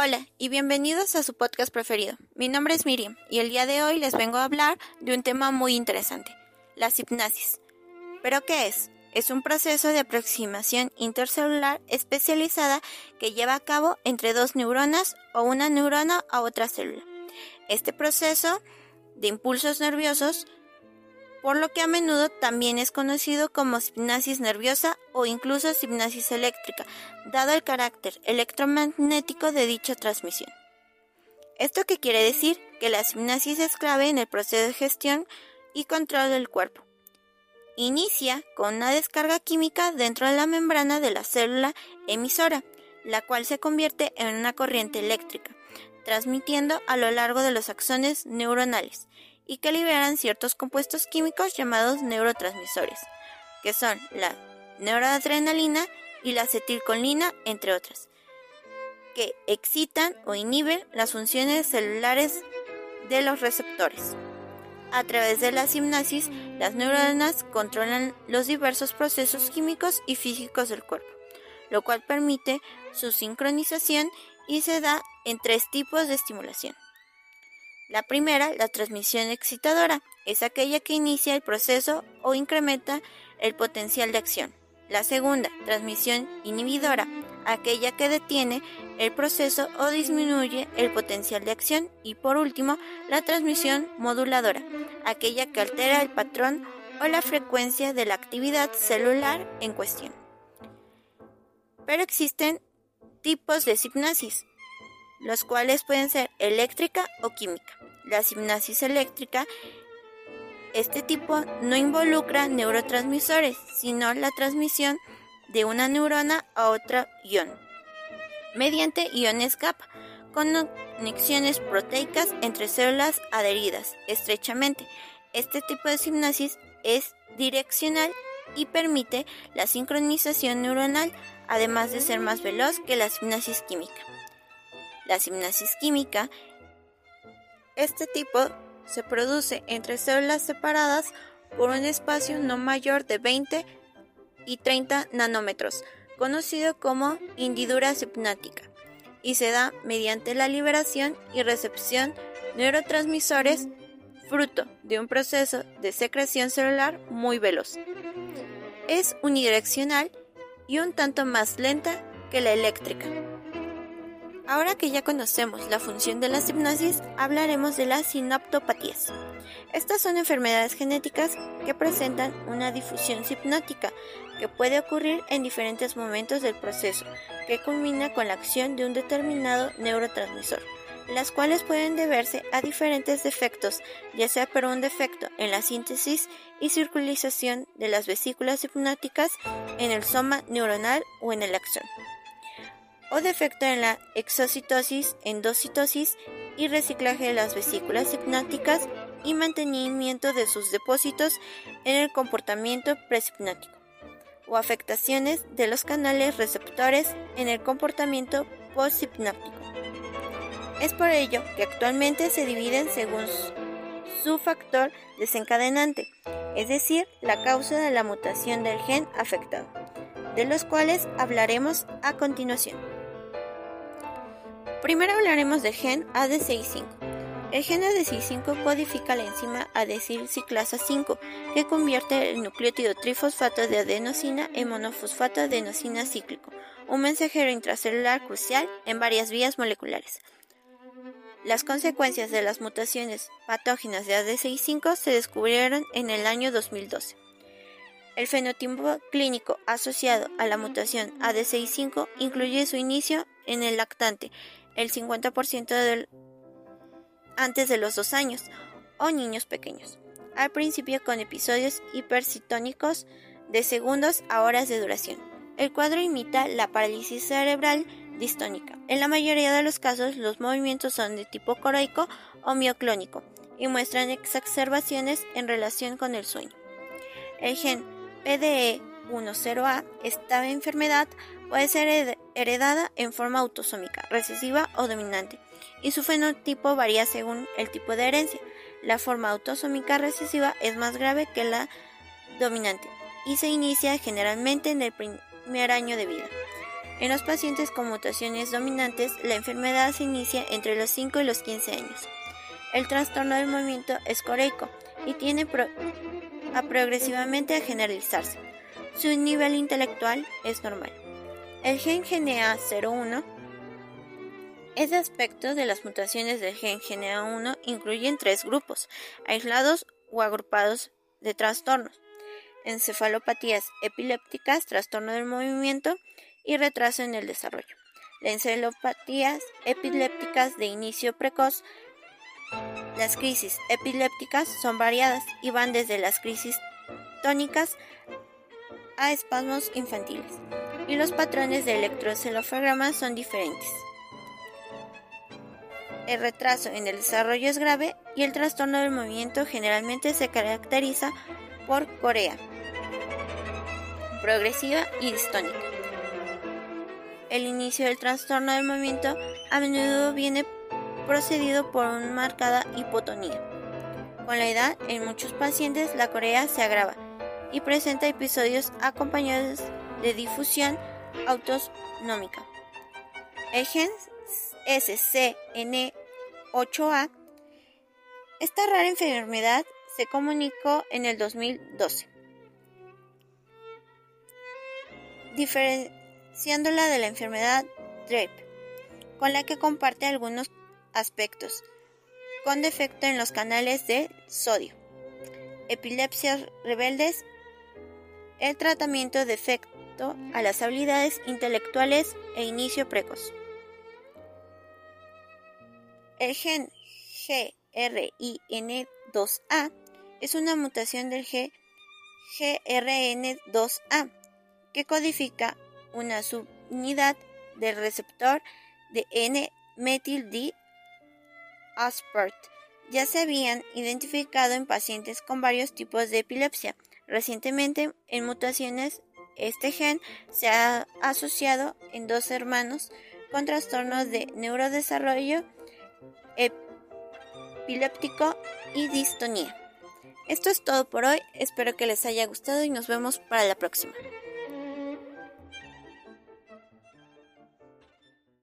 Hola y bienvenidos a su podcast preferido. Mi nombre es Miriam y el día de hoy les vengo a hablar de un tema muy interesante, la hipnasis. ¿Pero qué es? Es un proceso de aproximación intercelular especializada que lleva a cabo entre dos neuronas o una neurona a otra célula. Este proceso de impulsos nerviosos por lo que a menudo también es conocido como hipnosis nerviosa o incluso hipnosis eléctrica, dado el carácter electromagnético de dicha transmisión. ¿Esto qué quiere decir? Que la hipnosis es clave en el proceso de gestión y control del cuerpo. Inicia con una descarga química dentro de la membrana de la célula emisora, la cual se convierte en una corriente eléctrica, transmitiendo a lo largo de los axones neuronales y que liberan ciertos compuestos químicos llamados neurotransmisores, que son la neuroadrenalina y la acetilcolina, entre otras, que excitan o inhiben las funciones celulares de los receptores. A través de la hipnosis, las neuronas controlan los diversos procesos químicos y físicos del cuerpo, lo cual permite su sincronización y se da en tres tipos de estimulación. La primera, la transmisión excitadora, es aquella que inicia el proceso o incrementa el potencial de acción. La segunda, transmisión inhibidora, aquella que detiene el proceso o disminuye el potencial de acción. Y por último, la transmisión moduladora, aquella que altera el patrón o la frecuencia de la actividad celular en cuestión. Pero existen tipos de hipnosis, los cuales pueden ser eléctrica o química. La hipnosis eléctrica, este tipo no involucra neurotransmisores, sino la transmisión de una neurona a otra ion, mediante iones GAP, con conexiones proteicas entre células adheridas estrechamente. Este tipo de hipnosis es direccional y permite la sincronización neuronal, además de ser más veloz que la hipnosis química. La hipnosis química, este tipo se produce entre células separadas por un espacio no mayor de 20 y 30 nanómetros, conocido como hendidura hipnótica, y se da mediante la liberación y recepción neurotransmisores fruto de un proceso de secreción celular muy veloz. Es unidireccional y un tanto más lenta que la eléctrica. Ahora que ya conocemos la función de la hipnosis, hablaremos de las sinaptopatías. Estas son enfermedades genéticas que presentan una difusión hipnótica que puede ocurrir en diferentes momentos del proceso, que culmina con la acción de un determinado neurotransmisor, las cuales pueden deberse a diferentes defectos, ya sea por un defecto en la síntesis y circularización de las vesículas hipnóticas en el soma neuronal o en el axón o defecto en la exocitosis, endocitosis y reciclaje de las vesículas hipnóticas y mantenimiento de sus depósitos en el comportamiento prehipnótico o afectaciones de los canales receptores en el comportamiento posthipnótico. Es por ello que actualmente se dividen según su factor desencadenante, es decir, la causa de la mutación del gen afectado, de los cuales hablaremos a continuación. Primero hablaremos del gen ADCI5. El gen ADCI5 codifica la enzima adecilciclasa 5, que convierte el nucleótido trifosfato de adenosina en monofosfato de adenosina cíclico, un mensajero intracelular crucial en varias vías moleculares. Las consecuencias de las mutaciones patógenas de ADCI5 se descubrieron en el año 2012. El fenotipo clínico asociado a la mutación ADCI5 incluye su inicio en el lactante, el 50% del, antes de los dos años, o niños pequeños, al principio con episodios hipercitónicos de segundos a horas de duración. El cuadro imita la parálisis cerebral distónica. En la mayoría de los casos, los movimientos son de tipo coroico o mioclónico y muestran exacerbaciones en relación con el sueño. El gen PDE10A, esta enfermedad puede ser heredada en forma autosómica, recesiva o dominante, y su fenotipo varía según el tipo de herencia. La forma autosómica recesiva es más grave que la dominante y se inicia generalmente en el primer año de vida. En los pacientes con mutaciones dominantes, la enfermedad se inicia entre los 5 y los 15 años. El trastorno del movimiento es coreico y tiene a progresivamente a generalizarse. Su nivel intelectual es normal. El gen GNA01 es aspecto de las mutaciones del gen GNA1 incluyen tres grupos, aislados o agrupados de trastornos, encefalopatías epilépticas, trastorno del movimiento y retraso en el desarrollo. Las encefalopatías epilépticas de inicio precoz las crisis epilépticas son variadas y van desde las crisis tónicas a espasmos infantiles, y los patrones de electroencefalograma son diferentes. El retraso en el desarrollo es grave y el trastorno del movimiento generalmente se caracteriza por corea progresiva y distónica. El inicio del trastorno del movimiento a menudo viene procedido por una marcada hipotonía. Con la edad, en muchos pacientes la corea se agrava y presenta episodios acompañados de difusión autonómica. El gen SCN8A, esta rara enfermedad se comunicó en el 2012, diferenciándola de la enfermedad DREP con la que comparte algunos aspectos, con defecto en los canales de sodio, epilepsias rebeldes, el tratamiento de efecto a las habilidades intelectuales e inicio precoz. El gen GRIN2A es una mutación del gen GRN2A que codifica una subunidad del receptor de N-metil Aspart. Ya se habían identificado en pacientes con varios tipos de epilepsia. Recientemente, en mutaciones, este gen se ha asociado en dos hermanos con trastornos de neurodesarrollo epiléptico y distonía. Esto es todo por hoy, espero que les haya gustado y nos vemos para la próxima.